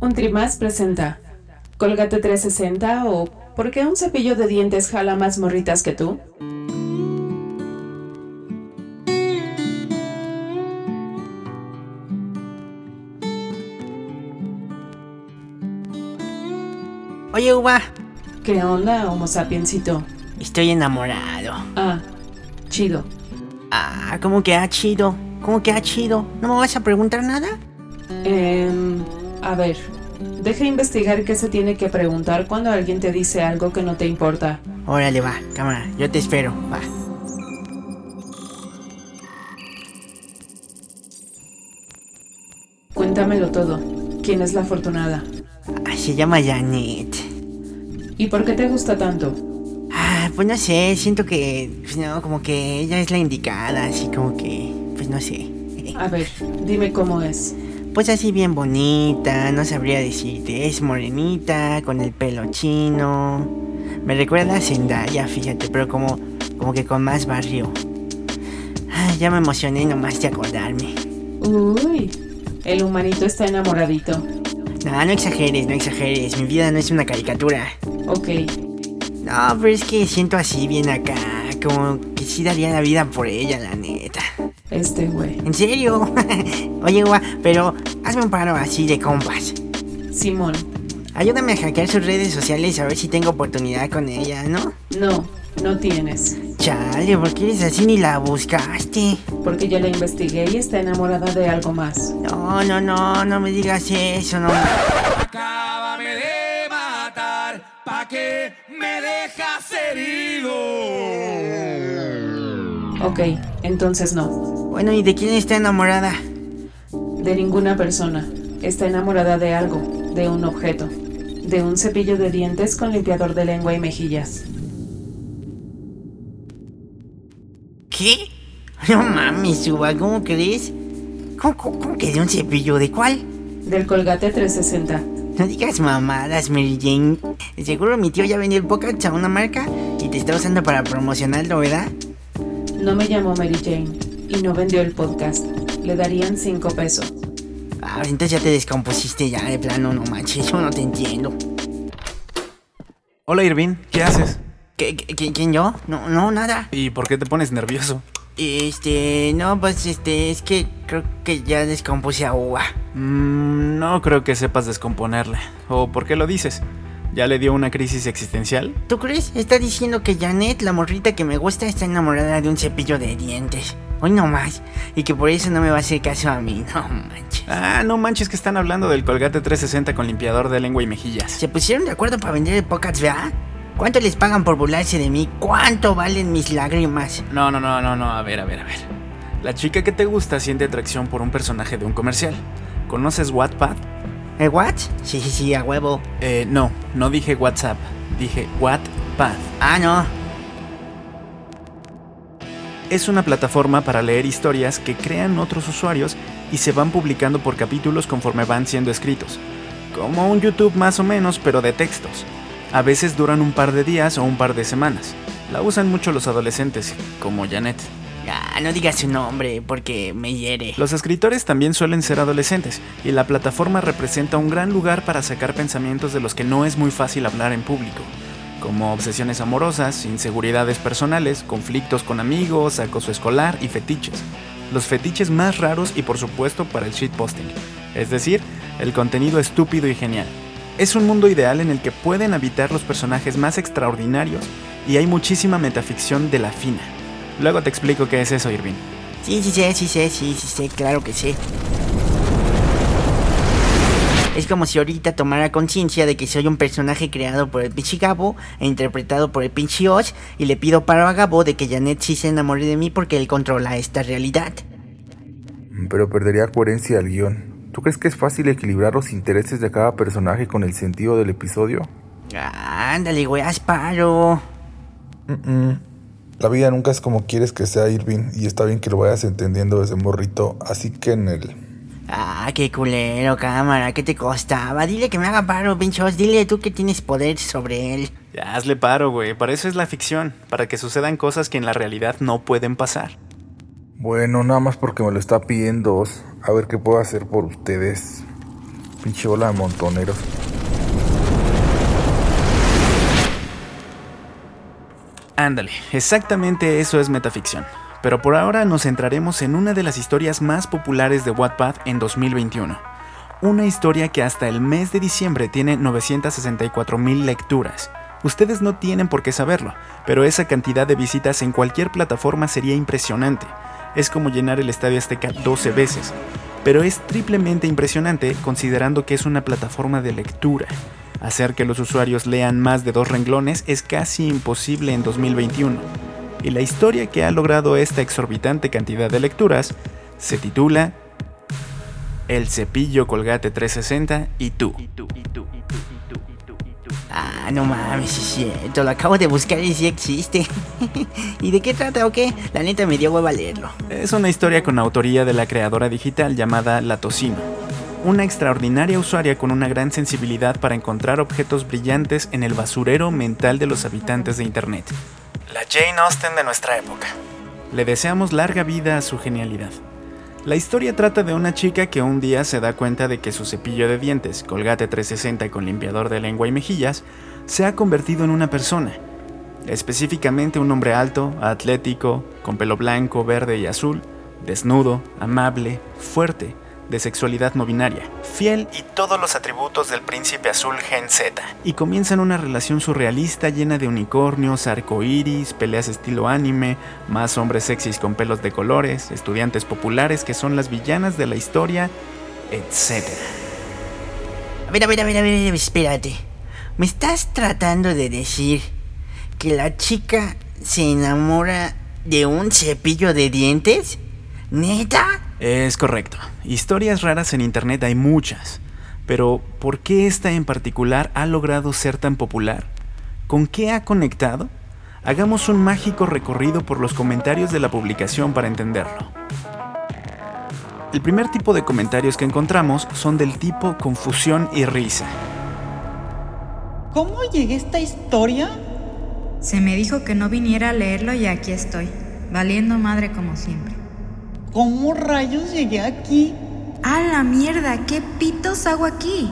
Un Trimás presenta Colgate 360 o ¿Por qué un cepillo de dientes jala más morritas que tú? Oye, Uva, ¿Qué onda, Homo sapiencito? estoy enamorado. Ah, chido. Ah, ¿cómo que ha chido? ¿Cómo que ha chido? ¿No me vas a preguntar nada? Em, a ver, deja investigar qué se tiene que preguntar cuando alguien te dice algo que no te importa. Órale, va, cámara, yo te espero, va. Cuéntamelo todo. ¿Quién es la afortunada? Ah, se llama Janet. ¿Y por qué te gusta tanto? Pues no sé, siento que, pues no, como que ella es la indicada, así como que, pues no sé. A ver, dime cómo es. Pues así bien bonita, no sabría decirte, es morenita, con el pelo chino. Me recuerda a Zendaya, fíjate, pero como, como que con más barrio. Ah, ya me emocioné nomás de acordarme. Uy, el humanito está enamoradito. No, no exageres, no exageres, mi vida no es una caricatura. Ok, No, pero es que siento así bien acá, como que sí daría la vida por ella, la neta. este güey. ¿En serio? Oye, gua, pero hazme un paro así de compas. Simón, Ayúdame a hackear sus redes sociales a ver si tengo oportunidad con ella, ¿no? no, no tienes. Chale, ¿por qué eres así ni la buscaste? Porque yo la investigué y está enamorada de algo más. No, no, no, no me digas eso, no. Herido. Ok, entonces no. Bueno, ¿y de quién está enamorada? De ninguna persona. Está enamorada de algo, de un objeto. De un cepillo de dientes con limpiador de lengua y mejillas. ¿Qué? No mames, Suba, ¿cómo crees? ¿Cómo, cómo, cómo que de un cepillo? ¿De cuál? Del Colgate 360. No digas mamadas, Mary Jane. Seguro mi tío ya vendió el podcast a una marca y te está usando para promocionarlo, ¿verdad? No me llamó Mary Jane y no vendió el podcast. Le darían 5 pesos. Ah, entonces ya te descompusiste ya, de plano, no manches, yo no te entiendo. Hola Irving, ¿qué haces? ¿Qué, qué- qué- quién yo? No, no, nada. ¿Y por qué te pones nervioso? Este, no, pues este, es que creo que ya descompuse a. Mm, no creo que sepas descomponerle. ¿O por qué lo dices? ¿Ya le dio una crisis existencial? ¿Tú crees? Está diciendo que Janet, la morrita que me gusta, está enamorada de un cepillo de dientes. Hoy no más. Y que por eso no me va a hacer caso a mí, no manches. Ah, no manches que están hablando del Colgate 360 con limpiador de lengua y mejillas. Se pusieron de acuerdo para vender el podcast, ¿verdad? ¿Cuánto les pagan por burlarse de mí? ¿Cuánto valen mis lágrimas? No, no, no, no, no, a ver, a ver, a ver. La chica que te gusta siente atracción por un personaje de un comercial. ¿Conoces Wattpad? ¿El what? Sí, sí, sí, a huevo. Eh, no, no dije WhatsApp, dije Wattpad. Ah, no. Es una plataforma para leer historias que crean otros usuarios y se van publicando por capítulos conforme van siendo escritos. Como un YouTube más o menos, pero de textos. A veces duran un par de días o un par de semanas. La usan mucho los adolescentes, como Janet. Ah, no digas su nombre porque me hiere. Los escritores también suelen ser adolescentes, y la plataforma representa un gran lugar para sacar pensamientos de los que no es muy fácil hablar en público, como obsesiones amorosas, inseguridades personales, conflictos con amigos, acoso escolar y fetiches. Los fetiches más raros y por supuesto para el shitposting, es decir, el contenido estúpido y genial. Es un mundo ideal en el que pueden habitar los personajes más extraordinarios y hay muchísima metaficción de la fina. Luego te explico qué es eso, Irving. Sí, sí, sí, sí, sí, sí, sí, sí, claro que sí. Es como si ahorita tomara conciencia de que soy un personaje creado por el pinche Gabo e interpretado por el pinche Oz y le pido paro a Gabo de que Janet sí se enamore de mí porque él controla esta realidad. Pero perdería coherencia al guion. ¿Tú crees que es fácil equilibrar los intereses de cada personaje con el sentido del episodio? Ándale, güey, haz paro. La vida nunca es como quieres que sea Irving y está bien que lo vayas entendiendo desde morrito, así que en el... Ah, qué culero, cámara, ¿qué te costaba? Dile que me haga paro, pinchos, dile tú que tienes poder sobre él. Ya hazle paro, güey. Para eso es la ficción, para que sucedan cosas que en la realidad no pueden pasar. Bueno, nada más porque me lo está pidiendo. A ver qué puedo hacer por ustedes. Pinche bola de montoneros. Ándale, exactamente eso es metaficción. Pero por ahora nos centraremos en una de las historias más populares de Wattpad en 2021. Una historia que hasta el mes de diciembre tiene 964 mil lecturas. Ustedes no tienen por qué saberlo, pero esa cantidad de visitas en cualquier plataforma sería impresionante. Es como llenar el Estadio Azteca 12 veces. Pero es triplemente impresionante considerando que es una plataforma de lectura. Hacer que los usuarios lean más de dos renglones es casi imposible en 2021. Y la historia que ha logrado esta exorbitante cantidad de lecturas se titula El cepillo Colgate 360 y tú. Ah, no mames, es cierto, lo acabo de buscar y sí existe. ¿Y de qué trata o qué? La neta me dio hueva leerlo. Es una historia con autoría de la creadora digital llamada La Tocino, una extraordinaria usuaria con una gran sensibilidad para encontrar objetos brillantes en el basurero mental de los habitantes de Internet. La Jane Austen de nuestra época. Le deseamos larga vida a su genialidad. La historia trata de una chica que un día se da cuenta de que su cepillo de dientes, Colgate 360 con limpiador de lengua y mejillas, se ha convertido en una persona. Específicamente un hombre alto, atlético, con pelo blanco, verde y azul, desnudo, amable, fuerte, de sexualidad no binaria, fiel y todos los atributos del príncipe azul Gen Z. Y comienzan una relación surrealista llena de unicornios, arcoíris, peleas estilo anime, más hombres sexys con pelos de colores, estudiantes populares que son las villanas de la historia, etc. A ver, a ver, a ver. ¿Me estás tratando de decir que la chica se enamora de un cepillo de dientes? ¿Neta? Es correcto. Historias raras en Internet hay muchas. Pero, ¿por qué esta en particular ha logrado ser tan popular? ¿Con qué ha conectado? Hagamos un mágico recorrido por los comentarios de la publicación para entenderlo. El primer tipo de comentarios que encontramos son del tipo confusión y risa. ¿Cómo llegué a esta historia? Se me dijo que no viniera a leerlo y aquí estoy, valiendo madre como siempre. ¿Cómo rayos llegué aquí? ¡A la mierda! ¿Qué pitos hago aquí?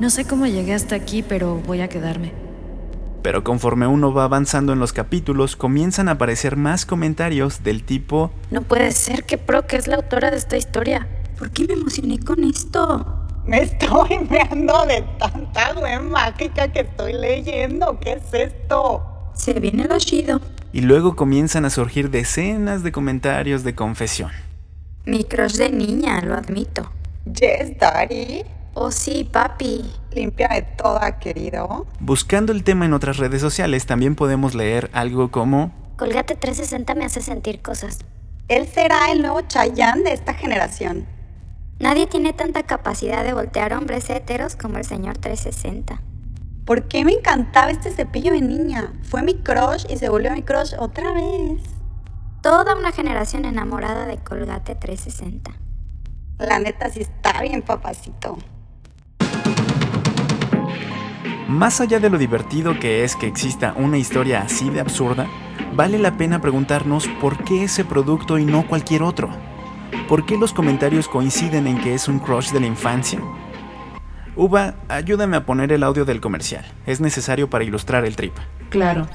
No sé cómo llegué hasta aquí, pero voy a quedarme. Pero conforme uno va avanzando en los capítulos, comienzan a aparecer más comentarios del tipo No puede ser que Pro, que es la autora de esta historia. ¿Por qué me emocioné con esto? Me estoy meando de tanta web mágica que estoy leyendo. ¿Qué es esto? Se viene lo chido. y luego comienzan a surgir decenas de comentarios de confesión. Mi crush de niña, lo admito. Yes, Daddy. Oh sí, papi. Limpia de toda, querido. Buscando el tema en otras redes sociales también podemos leer algo como Colgate 360 me hace sentir cosas. Él será el nuevo Chayanne de esta generación. Nadie tiene tanta capacidad de voltear hombres héteros como el señor 360. ¿Por qué me encantaba este cepillo de niña? Fue mi crush y se volvió mi crush otra vez. Toda una generación enamorada de Colgate 360. La neta sí está bien, papacito. Más allá de lo divertido que es que exista una historia así de absurda, vale la pena preguntarnos por qué ese producto y no cualquier otro. ¿Por qué los comentarios coinciden en que es un crush de la infancia? Uva, ayúdame a poner el audio del comercial. Es necesario para ilustrar el trip. Claro.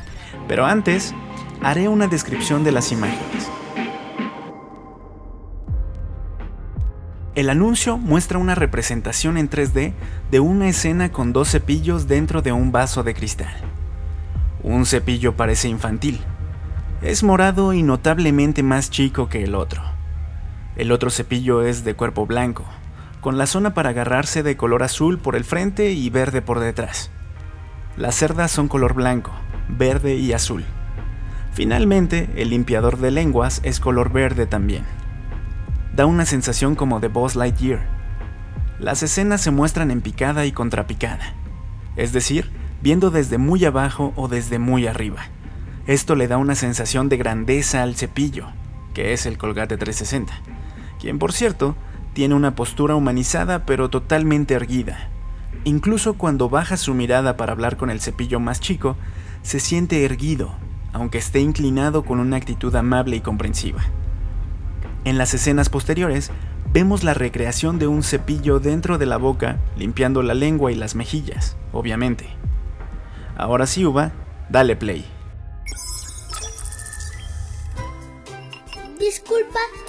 Pero antes, haré una descripción de las imágenes. El anuncio muestra una representación en 3D de una escena con dos cepillos dentro de un vaso de cristal. Un cepillo parece infantil. Es morado y notablemente más chico que el otro. El otro cepillo es de cuerpo blanco, con la zona para agarrarse de color azul por el frente y verde por detrás. Las cerdas son color blanco, verde y azul. Finalmente, el limpiador de lenguas es color verde también. Da una sensación como de Buzz Lightyear. Las escenas se muestran en picada y contrapicada, es decir, viendo desde muy abajo o desde muy arriba. Esto le da una sensación de grandeza al cepillo, que es el Colgate 360, quien por cierto tiene una postura humanizada pero totalmente erguida. Incluso cuando baja su mirada para hablar con el cepillo más chico, se siente erguido, aunque esté inclinado con una actitud amable y comprensiva. En las escenas posteriores, vemos la recreación de un cepillo dentro de la boca, limpiando la lengua y las mejillas, obviamente. Ahora sí, Uva, dale play. Disculpa, ¿tú eres el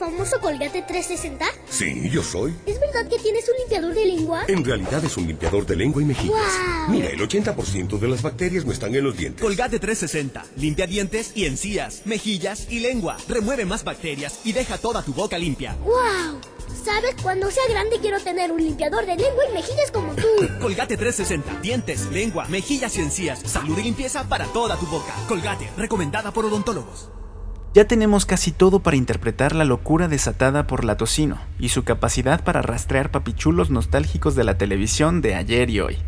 famoso Colgate 360? Sí, yo soy. ¿Es verdad que tienes un limpiador de lengua? En realidad es un limpiador de lengua y mejillas. ¡Guau! Mira, el 80% de las bacterias no están en los dientes. Colgate 360. Limpia dientes y encías, mejillas y lengua. Remueve más bacterias y deja toda tu boca limpia. ¡Wow! ¿Sabes? Cuando sea grande quiero tener un limpiador de lengua y mejillas como tú. Colgate 360. Dientes, lengua, mejillas y encías. Salud y limpieza para toda tu boca. Colgate, recomendada por odontólogos. Ya tenemos casi todo para interpretar la locura desatada por la tocino y su capacidad para rastrear papichulos nostálgicos de la televisión de ayer y hoy.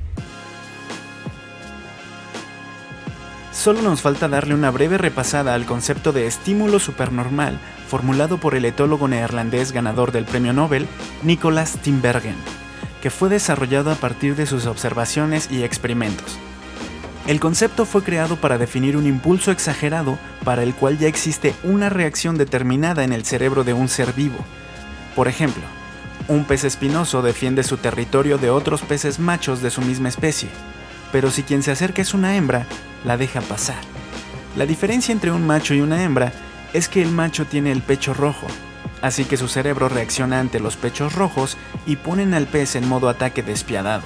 Solo nos falta darle una breve repasada al concepto de estímulo supernormal formulado por el etólogo neerlandés ganador del premio Nobel, Nicolas Timbergen, que fue desarrollado a partir de sus observaciones y experimentos. El concepto fue creado para definir un impulso exagerado para el cual ya existe una reacción determinada en el cerebro de un ser vivo. Por ejemplo, un pez espinoso defiende su territorio de otros peces machos de su misma especie, pero si quien se acerca es una hembra, la deja pasar. La diferencia entre un macho y una hembra es que el macho tiene el pecho rojo, así que su cerebro reacciona ante los pechos rojos y ponen al pez en modo ataque despiadado.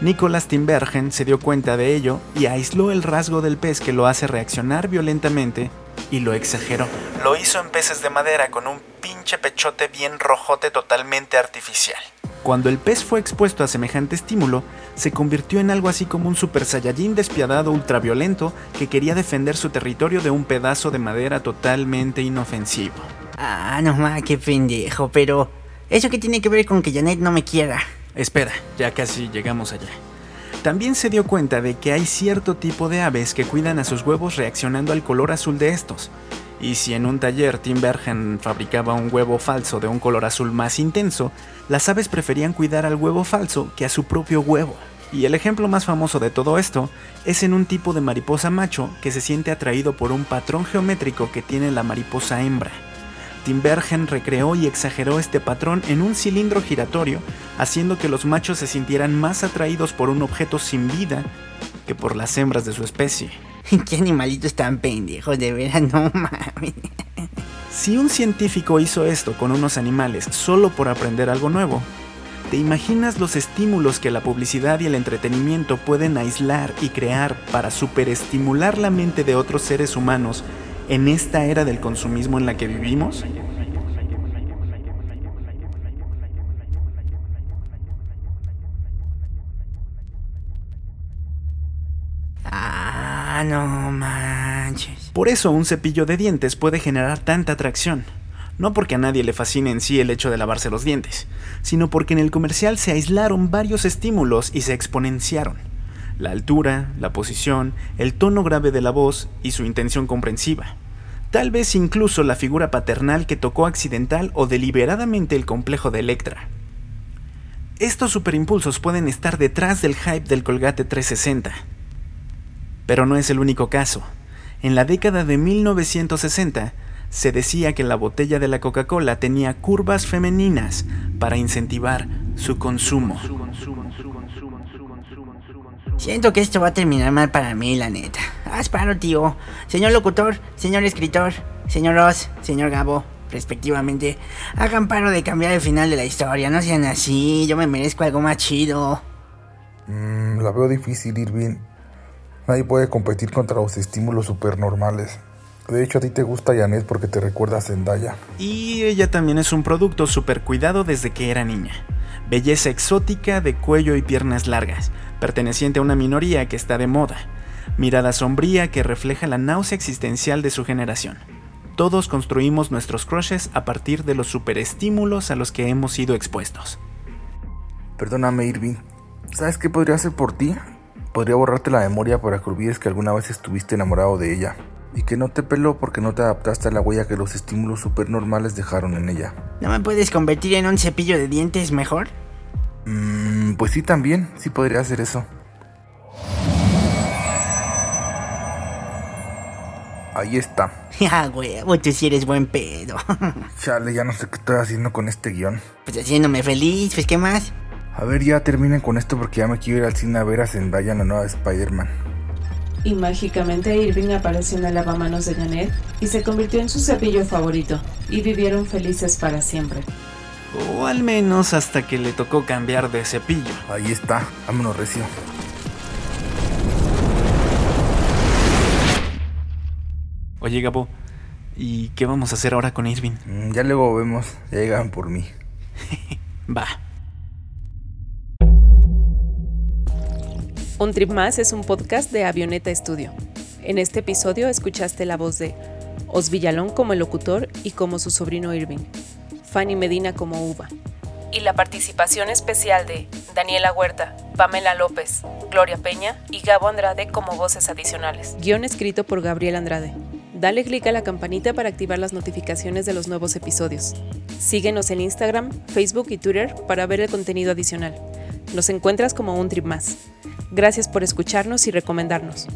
Nicolas Timbergen se dio cuenta de ello y aisló el rasgo del pez que lo hace reaccionar violentamente y lo exageró. Lo hizo en peces de madera con un pinche pechote bien rojote totalmente artificial. Cuando el pez fue expuesto a semejante estímulo, se convirtió en algo así como un super saiyajin despiadado ultraviolento que quería defender su territorio de un pedazo de madera totalmente inofensivo. Ah, no ma, qué pendejo, pero... ¿Eso qué tiene que ver con que Janet no me quiera? Espera, ya casi llegamos allá. También se dio cuenta de que hay cierto tipo de aves que cuidan a sus huevos reaccionando al color azul de estos. Y si en un taller Tim Bergen fabricaba un huevo falso de un color azul más intenso, las aves preferían cuidar al huevo falso que a su propio huevo. Y el ejemplo más famoso de todo esto es en un tipo de mariposa macho que se siente atraído por un patrón geométrico que tiene la mariposa hembra. Timbergen recreó y exageró este patrón en un cilindro giratorio, haciendo que los machos se sintieran más atraídos por un objeto sin vida que por las hembras de su especie. Qué animalitos tan pendejos, de veras, no mames. Si un científico hizo esto con unos animales solo por aprender algo nuevo, ¿te imaginas los estímulos que la publicidad y el entretenimiento pueden aislar y crear para superestimular la mente de otros seres humanos en esta era del consumismo en la que vivimos? Ah, no manches. Por eso un cepillo de dientes puede generar tanta atracción. No porque a nadie le fascine en sí el hecho de lavarse los dientes, sino porque en el comercial se aislaron varios estímulos y se exponenciaron. La altura, la posición, el tono grave de la voz y su intención comprensiva. Tal vez incluso la figura paternal que tocó accidental o deliberadamente el complejo de Electra. Estos superimpulsos pueden estar detrás del hype del Colgate 360. Pero no es el único caso. En la década de 1960 se decía que la botella de la Coca-Cola tenía curvas femeninas para incentivar su consumo. Siento que esto va a terminar mal para mí, la neta. Haz paro, tío. Señor locutor, señor escritor, señor Ross, señor Gabo, respectivamente, hagan paro de cambiar el final de la historia. No sean así, yo me merezco algo más chido. Mm, la veo difícil, Irving. Nadie puede competir contra los estímulos supernormales. De hecho, a ti te gusta Janet porque te recuerda a Zendaya. Y ella también es un producto super cuidado desde que era niña. Belleza exótica de cuello y piernas largas, perteneciente a una minoría que está de moda. Mirada sombría que refleja la náusea existencial de su generación. Todos construimos nuestros crushes a partir de los superestímulos a los que hemos sido expuestos. Perdóname, Irving. ¿Sabes qué podría hacer por ti? Podría borrarte la memoria para que olvides que alguna vez estuviste enamorado de ella. Y que no te peló porque no te adaptaste a la huella que los estímulos supernormales dejaron en ella. ¿No me puedes convertir en un cepillo de dientes mejor? Mmm, pues sí también, sí podría hacer eso. Ahí está. Ya, huevo, tú sí eres buen pedo. Chale, ya no sé qué estoy haciendo con este guion. Pues haciéndome feliz, pues ¿qué más? A ver, ya terminen con esto porque ya me quiero ir al cine a ver a Zendaya en la nueva Spider-Man. Y mágicamente Irving apareció en el lavamanos de Janet y se convirtió en su cepillo favorito, y vivieron felices para siempre. O al menos hasta que le tocó cambiar de cepillo. Ahí está, vámonos recio. Oye, Gabo, ¿y qué vamos a hacer ahora con Irving? Mm, ya luego vemos, ya llegan por mí. Va. Un Trip Más es un podcast de Avioneta Studio. En este episodio escuchaste la voz de Os Villalón como el locutor y como su sobrino Irving, Fanny Medina como Uva, y la participación especial de Daniela Huerta, Pamela López, Gloria Peña y Gabo Andrade como voces adicionales. Guión escrito por Gabriel Andrade. Dale clic a la campanita para activar las notificaciones de los nuevos episodios. Síguenos en Instagram, Facebook y Twitter para ver el contenido adicional. Nos encuentras como un trip más. Gracias por escucharnos y recomendarnos.